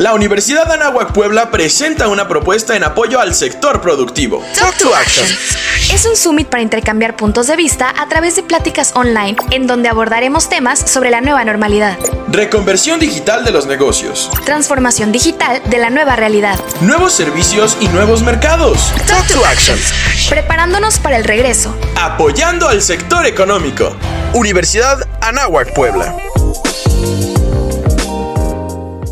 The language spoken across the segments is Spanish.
La Universidad de Anáhuac Puebla presenta una propuesta en apoyo al sector productivo. Talk to Action. Es un summit para intercambiar puntos de vista a través de pláticas online en donde abordaremos temas sobre la nueva normalidad, Reconversión digital de los negocios, transformación digital de la nueva realidad, nuevos servicios y nuevos mercados. Talk to Action. preparándonos para el regreso. Apoyando al sector económico. Universidad Anáhuac Puebla.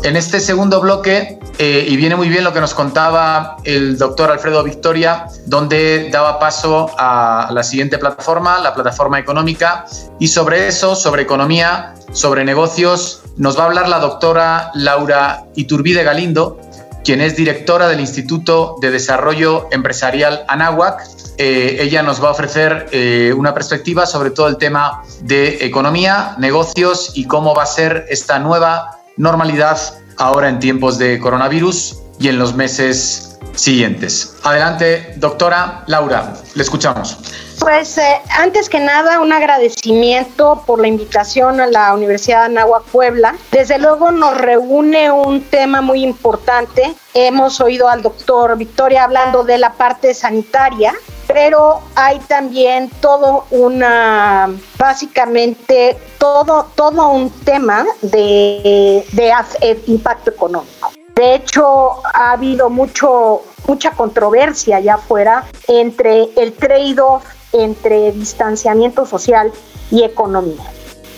En este segundo bloque, eh, y viene muy bien lo que nos contaba el doctor Alfredo Victoria, donde daba paso a la siguiente plataforma, la plataforma económica, y sobre eso, sobre economía, sobre negocios, nos va a hablar la doctora Laura Iturbide Galindo, quien es directora del Instituto de Desarrollo Empresarial Anáhuac. Eh, ella nos va a ofrecer eh, una perspectiva sobre todo el tema de economía, negocios y cómo va a ser esta nueva normalidad ahora en tiempos de coronavirus y en los meses siguientes. Adelante, doctora Laura, le escuchamos. Pues eh, antes que nada, un agradecimiento por la invitación a la Universidad de Anáhuac Puebla. Desde luego nos reúne un tema muy importante. Hemos oído al doctor Victoria hablando de la parte sanitaria, pero hay también todo una, básicamente todo, todo un tema de, de eh, impacto económico. De hecho, ha habido mucho, mucha controversia allá afuera entre el trade-off entre distanciamiento social y economía.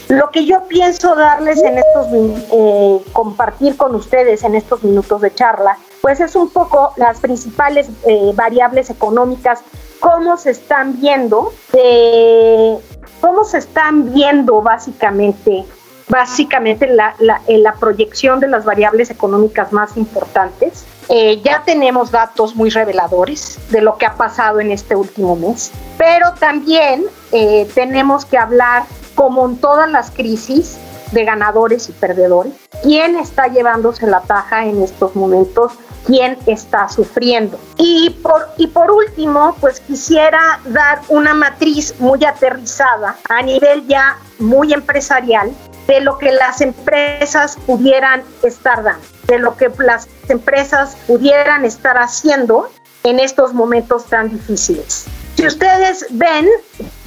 Lo que yo pienso darles en estos, eh, compartir con ustedes en estos minutos de charla, pues es un poco las principales eh, variables económicas, cómo se están viendo, eh, cómo se están viendo básicamente, básicamente la, la, la proyección de las variables económicas más importantes. Eh, ya tenemos datos muy reveladores de lo que ha pasado en este último mes, pero también eh, tenemos que hablar, como en todas las crisis, de ganadores y perdedores. ¿Quién está llevándose la taja en estos momentos? ¿Quién está sufriendo? Y por, y por último, pues quisiera dar una matriz muy aterrizada a nivel ya muy empresarial de lo que las empresas pudieran estar dando, de lo que las empresas pudieran estar haciendo en estos momentos tan difíciles. Si ustedes ven,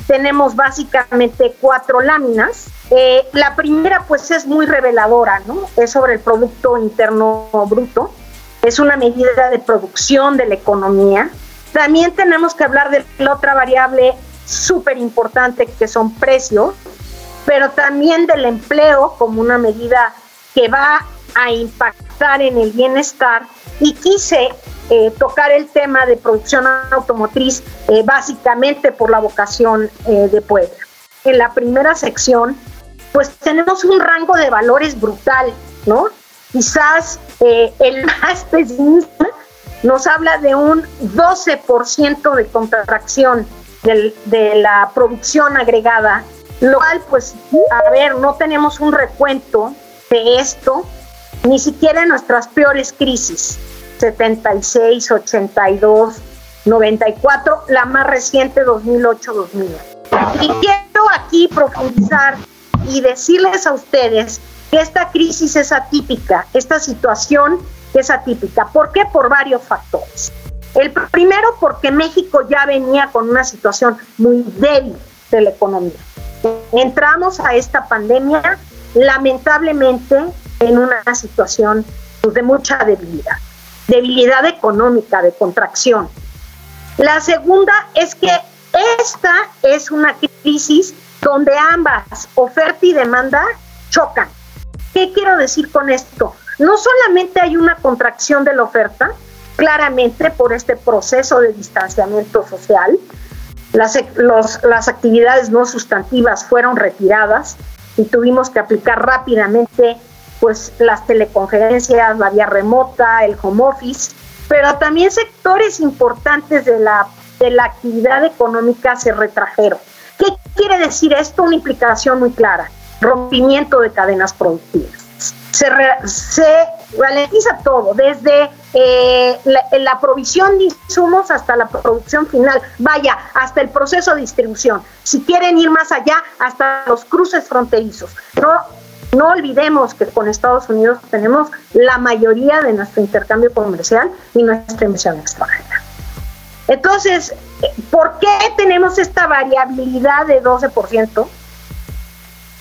tenemos básicamente cuatro láminas. Eh, la primera pues es muy reveladora, ¿no? Es sobre el Producto Interno Bruto. Es una medida de producción de la economía. También tenemos que hablar de la otra variable súper importante que son precios pero también del empleo como una medida que va a impactar en el bienestar y quise eh, tocar el tema de producción automotriz eh, básicamente por la vocación eh, de Puebla. En la primera sección, pues tenemos un rango de valores brutal, ¿no? Quizás el más pesimista nos habla de un 12% de contracción del, de la producción agregada lo cual, pues, a ver, no tenemos un recuento de esto, ni siquiera en nuestras peores crisis, 76, 82, 94, la más reciente 2008-2009. Y quiero aquí profundizar y decirles a ustedes esta crisis es atípica, esta situación es atípica. ¿Por qué? Por varios factores. El primero, porque México ya venía con una situación muy débil de la economía. Entramos a esta pandemia lamentablemente en una situación pues, de mucha debilidad, debilidad económica, de contracción. La segunda es que esta es una crisis donde ambas, oferta y demanda, chocan. ¿Qué quiero decir con esto? No solamente hay una contracción de la oferta, claramente por este proceso de distanciamiento social, las, los, las actividades no sustantivas fueron retiradas y tuvimos que aplicar rápidamente pues las teleconferencias, la vía remota, el home office, pero también sectores importantes de la actividad económica se retrajeron. ¿Qué quiere decir esto? Una implicación muy clara, rompimiento de cadenas productivas. Se, se ralentiza todo, desde eh, la, provisión de insumos hasta la producción final, vaya, hasta el proceso de distribución. Si quieren ir más allá, hasta los cruces fronterizos. No, no olvidemos que con Estados Unidos tenemos la mayoría de nuestro intercambio comercial y nuestra inversión extranjera. Entonces, ¿por qué tenemos esta variabilidad de 12%?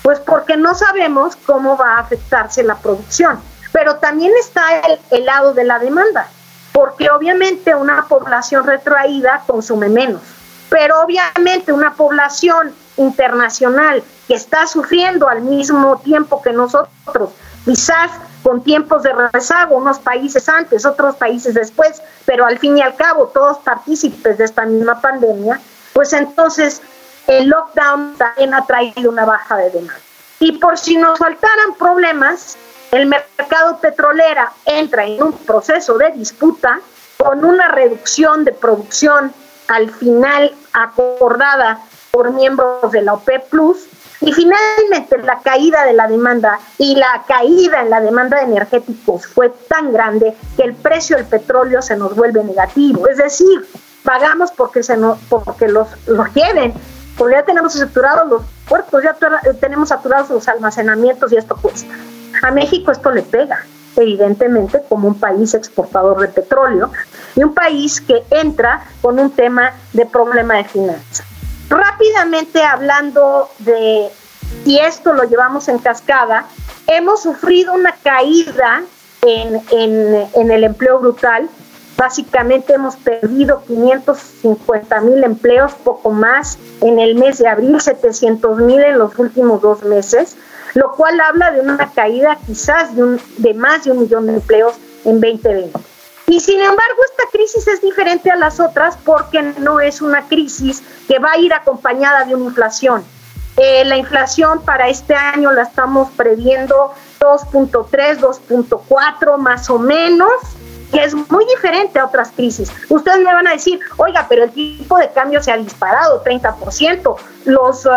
Pues porque no sabemos cómo va a afectarse la producción. Pero también está el, lado de la demanda, porque obviamente una población retraída consume menos, pero obviamente una población internacional que está sufriendo al mismo tiempo que nosotros, quizás con tiempos de rezago, unos países antes, otros países después, pero al fin y al cabo todos partícipes de esta misma pandemia, pues entonces el lockdown también ha traído una baja de demanda. Y por si nos faltaran problemas, el mercado petrolera entra en un proceso de disputa con una reducción de producción al final acordada por miembros de la OPEP Plus. Y finalmente la caída de la demanda y la caída en la demanda de energéticos fue tan grande que el precio del petróleo se nos vuelve negativo, es decir, pagamos porque se nos, porque los, los lleven, porque ya tenemos saturados los puertos, ya tenemos saturados los almacenamientos y esto cuesta. A México esto le pega, evidentemente, como un país exportador de petróleo y un país que entra con un tema de problema de finanzas. Rápidamente hablando de si esto lo llevamos en cascada, hemos sufrido una caída en, en el empleo brutal. Básicamente hemos perdido 550 mil empleos, poco más en el mes de abril, 700 mil en los últimos dos meses lo cual habla de una caída quizás de, un, de más de un millón de empleos en 2020. Y sin embargo, esta crisis es diferente a las otras porque no es una crisis que va a ir acompañada de una inflación. Eh, la inflación para este año la estamos previendo 2.3, 2.4 más o menos que es muy diferente a otras crisis. Ustedes me van a decir, oiga, pero el tipo de cambio se ha disparado 30%, los uh,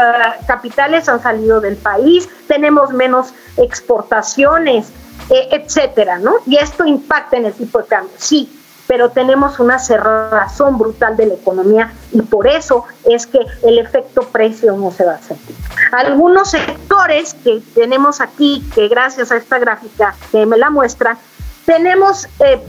capitales han salido del país, tenemos menos exportaciones, eh, etcétera, ¿no? Y esto impacta en el tipo de cambio, sí, pero tenemos una cerrazón brutal de la economía y por eso es que el efecto precio no se va a sentir. Algunos sectores que tenemos aquí, que gracias a esta gráfica que me la muestra, tenemos eh,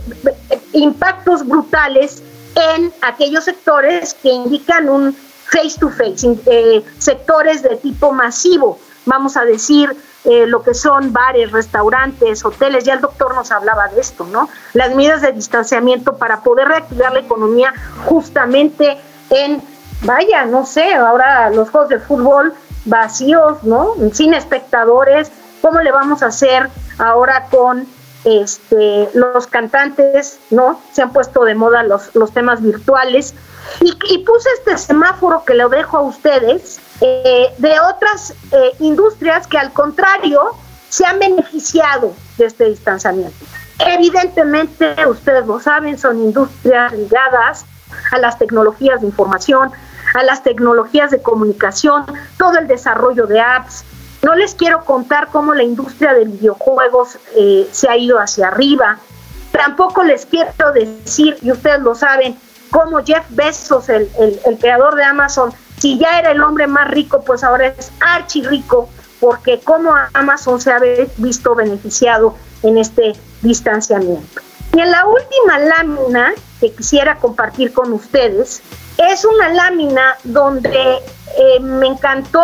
impactos brutales en aquellos sectores que indican un face to face, eh, sectores de tipo masivo, vamos a decir eh, lo que son bares, restaurantes, hoteles, ya el doctor nos hablaba de esto, ¿no? Las medidas de distanciamiento para poder reactivar la economía justamente en, vaya, no sé, ahora los juegos de fútbol vacíos, ¿no? Sin espectadores, ¿cómo le vamos a hacer ahora con este, los cantantes, ¿no? Se han puesto de moda los, los temas virtuales. Y, puse este semáforo que lo dejo a ustedes eh, de otras eh, industrias que al contrario se han beneficiado de este distanciamiento. Evidentemente, ustedes lo saben, son industrias ligadas a las tecnologías de información, a las tecnologías de comunicación, todo el desarrollo de apps, no les quiero contar cómo la industria de videojuegos eh, se ha ido hacia arriba. Tampoco les quiero decir, y ustedes lo saben, cómo Jeff Bezos, el, creador de Amazon, si ya era el hombre más rico, pues ahora es archi rico, porque cómo Amazon se ha visto beneficiado en este distanciamiento. Y en la última lámina que quisiera compartir con ustedes, es una lámina donde eh, me encantó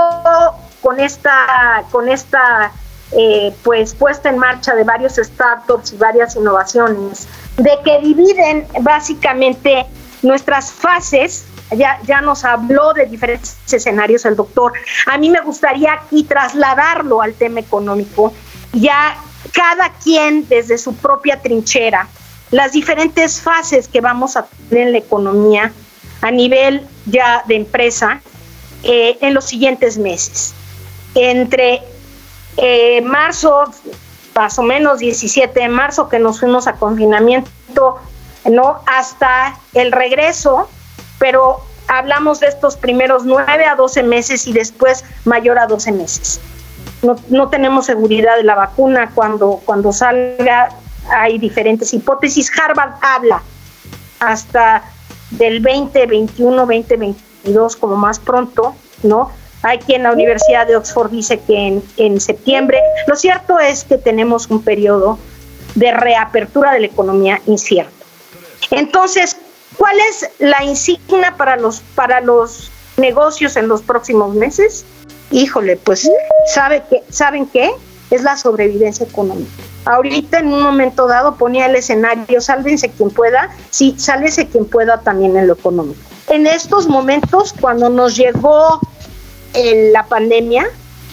con esta, con esta eh, pues puesta en marcha de varios startups y varias innovaciones, de que dividen básicamente nuestras fases. Ya, ya nos habló de diferentes escenarios el doctor. A mí me gustaría aquí trasladarlo al tema económico, ya cada quien desde su propia trinchera, las diferentes fases que vamos a tener en la economía a nivel ya de empresa eh, en los siguientes meses entre eh, marzo, más o menos 17 de marzo que nos fuimos a confinamiento, ¿no? Hasta el regreso, pero hablamos de estos primeros 9 a 12 meses y después mayor a 12 meses. No, no tenemos seguridad de la vacuna cuando, cuando salga, hay diferentes hipótesis. Harvard habla hasta del 2021, 2022 como más pronto, ¿no? Hay quien en la Universidad de Oxford dice que en, en septiembre. Lo cierto es que tenemos un periodo de reapertura de la economía incierto. Entonces, ¿cuál es la insignia para los, para los negocios en los próximos meses? Híjole, pues, ¿sabe que, ¿saben qué? Es la sobrevivencia económica. Ahorita en un momento dado ponía el escenario, sálvense quien pueda, sí, sálvese quien pueda también en lo económico. En estos momentos, cuando nos llegó eh, la pandemia,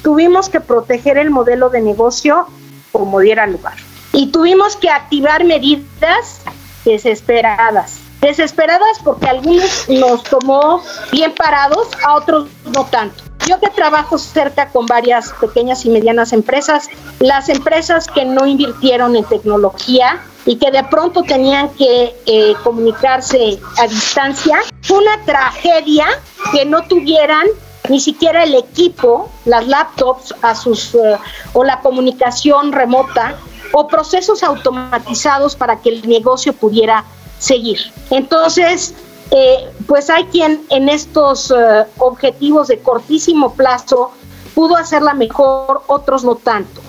tuvimos que proteger el modelo de negocio como diera lugar. Y tuvimos que activar medidas desesperadas. Desesperadas porque algunos nos tomó bien parados, a otros no tanto. Yo que trabajo cerca con varias pequeñas y medianas empresas, las empresas que no invirtieron en tecnología y que de pronto tenían que eh, comunicarse a distancia, fue una tragedia que no tuvieran ni siquiera el equipo, las laptops a sus eh, o la comunicación remota o procesos automatizados para que el negocio pudiera seguir. Entonces, eh, pues hay quien en estos eh, objetivos de cortísimo plazo pudo hacerla mejor, otros no tanto.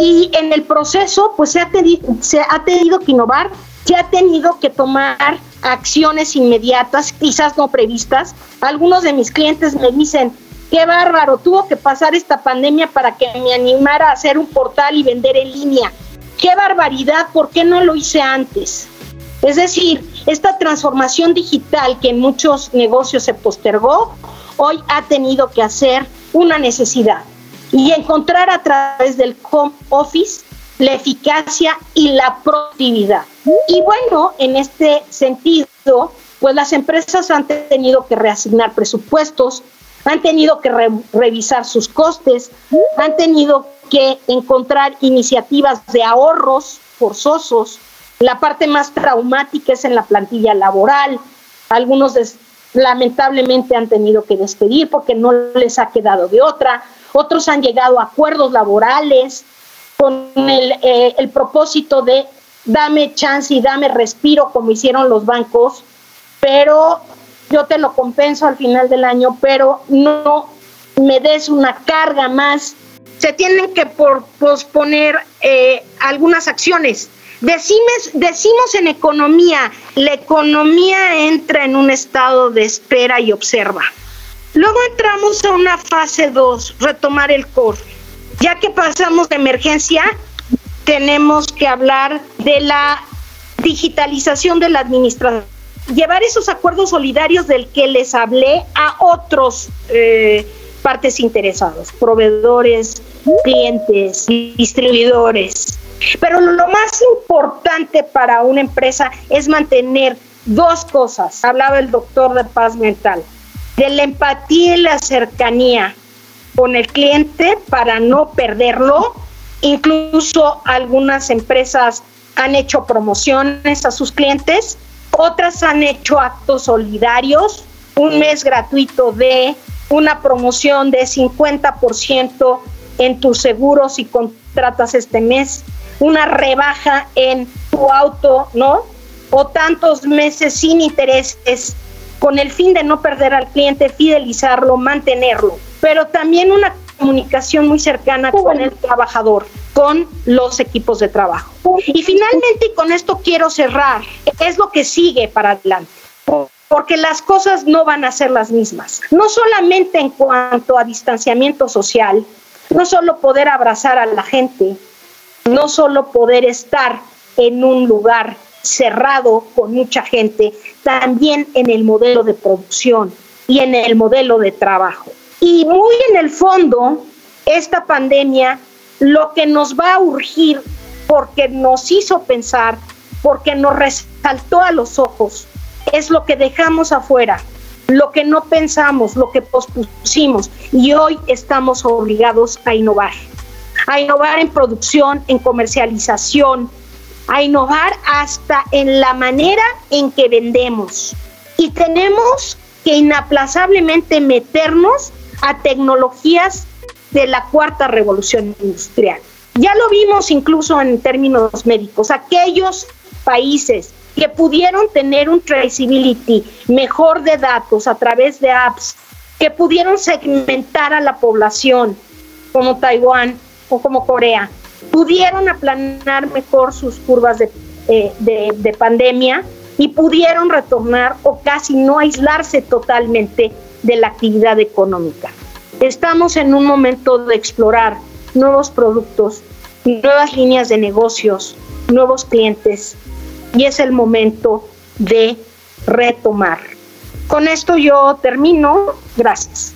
Y en el proceso, pues se ha, se ha tenido que innovar, se ha tenido que tomar acciones inmediatas, quizás no previstas. Algunos de mis clientes me dicen, qué bárbaro, tuvo que pasar esta pandemia para que me animara a hacer un portal y vender en línea. Qué barbaridad, ¿por qué no lo hice antes? Es decir, esta transformación digital que en muchos negocios se postergó, hoy ha tenido que hacer una necesidad y encontrar a través del home office la eficacia y la productividad. Y bueno, en este sentido, pues las empresas han tenido que reasignar presupuestos, han tenido que revisar sus costes, han tenido que encontrar iniciativas de ahorros forzosos, la parte más traumática es en la plantilla laboral. Algunos lamentablemente han tenido que despedir porque no les ha quedado de otra. Otros han llegado a acuerdos laborales con el, eh, el propósito de dame chance y dame respiro como hicieron los bancos, pero yo te lo compenso al final del año, pero no me des una carga más. Se tienen que por, posponer eh, algunas acciones decimos en economía, la economía entra en un estado de espera y observa. Luego entramos a una fase 2, retomar el core. Ya que pasamos de emergencia, tenemos que hablar de la digitalización de la administración, llevar esos acuerdos solidarios del que les hablé a otros eh, partes interesados, proveedores, clientes, distribuidores, pero lo más importante para una empresa es mantener dos cosas. Hablaba el doctor de paz mental, de la empatía y la cercanía con el cliente para no perderlo. Incluso algunas empresas han hecho promociones a sus clientes, otras han hecho actos solidarios, un mes gratuito de una promoción de 50% en tus seguros y contratas este mes una rebaja en tu auto, ¿no? O tantos meses sin intereses con el fin de no perder al cliente, fidelizarlo, mantenerlo, pero también una comunicación muy cercana con el trabajador, con los equipos de trabajo. Y finalmente, y con esto quiero cerrar, es lo que sigue para adelante porque las cosas no van a ser las mismas. No solamente en cuanto a distanciamiento social, no solo poder abrazar a la gente, no solo poder estar en un lugar cerrado con mucha gente, también en el modelo de producción y en el modelo de trabajo. Y muy en el fondo, esta pandemia lo que nos va a urgir, porque nos hizo pensar, porque nos resaltó a los ojos, es lo que dejamos afuera, lo que no pensamos, lo que pospusimos y hoy estamos obligados a innovar a innovar en producción, en comercialización, a innovar hasta en la manera en que vendemos. Y tenemos que inaplazablemente meternos a tecnologías de la cuarta revolución industrial. Ya lo vimos incluso en términos médicos, aquellos países que pudieron tener un traceability mejor de datos a través de apps, que pudieron segmentar a la población, como Taiwán o como Corea, pudieron aplanar mejor sus curvas de, eh, de pandemia y pudieron retornar o casi no aislarse totalmente de la actividad económica. Estamos en un momento de explorar nuevos productos, nuevas líneas de negocios, nuevos clientes y es el momento de retomar. Con esto yo termino. Gracias.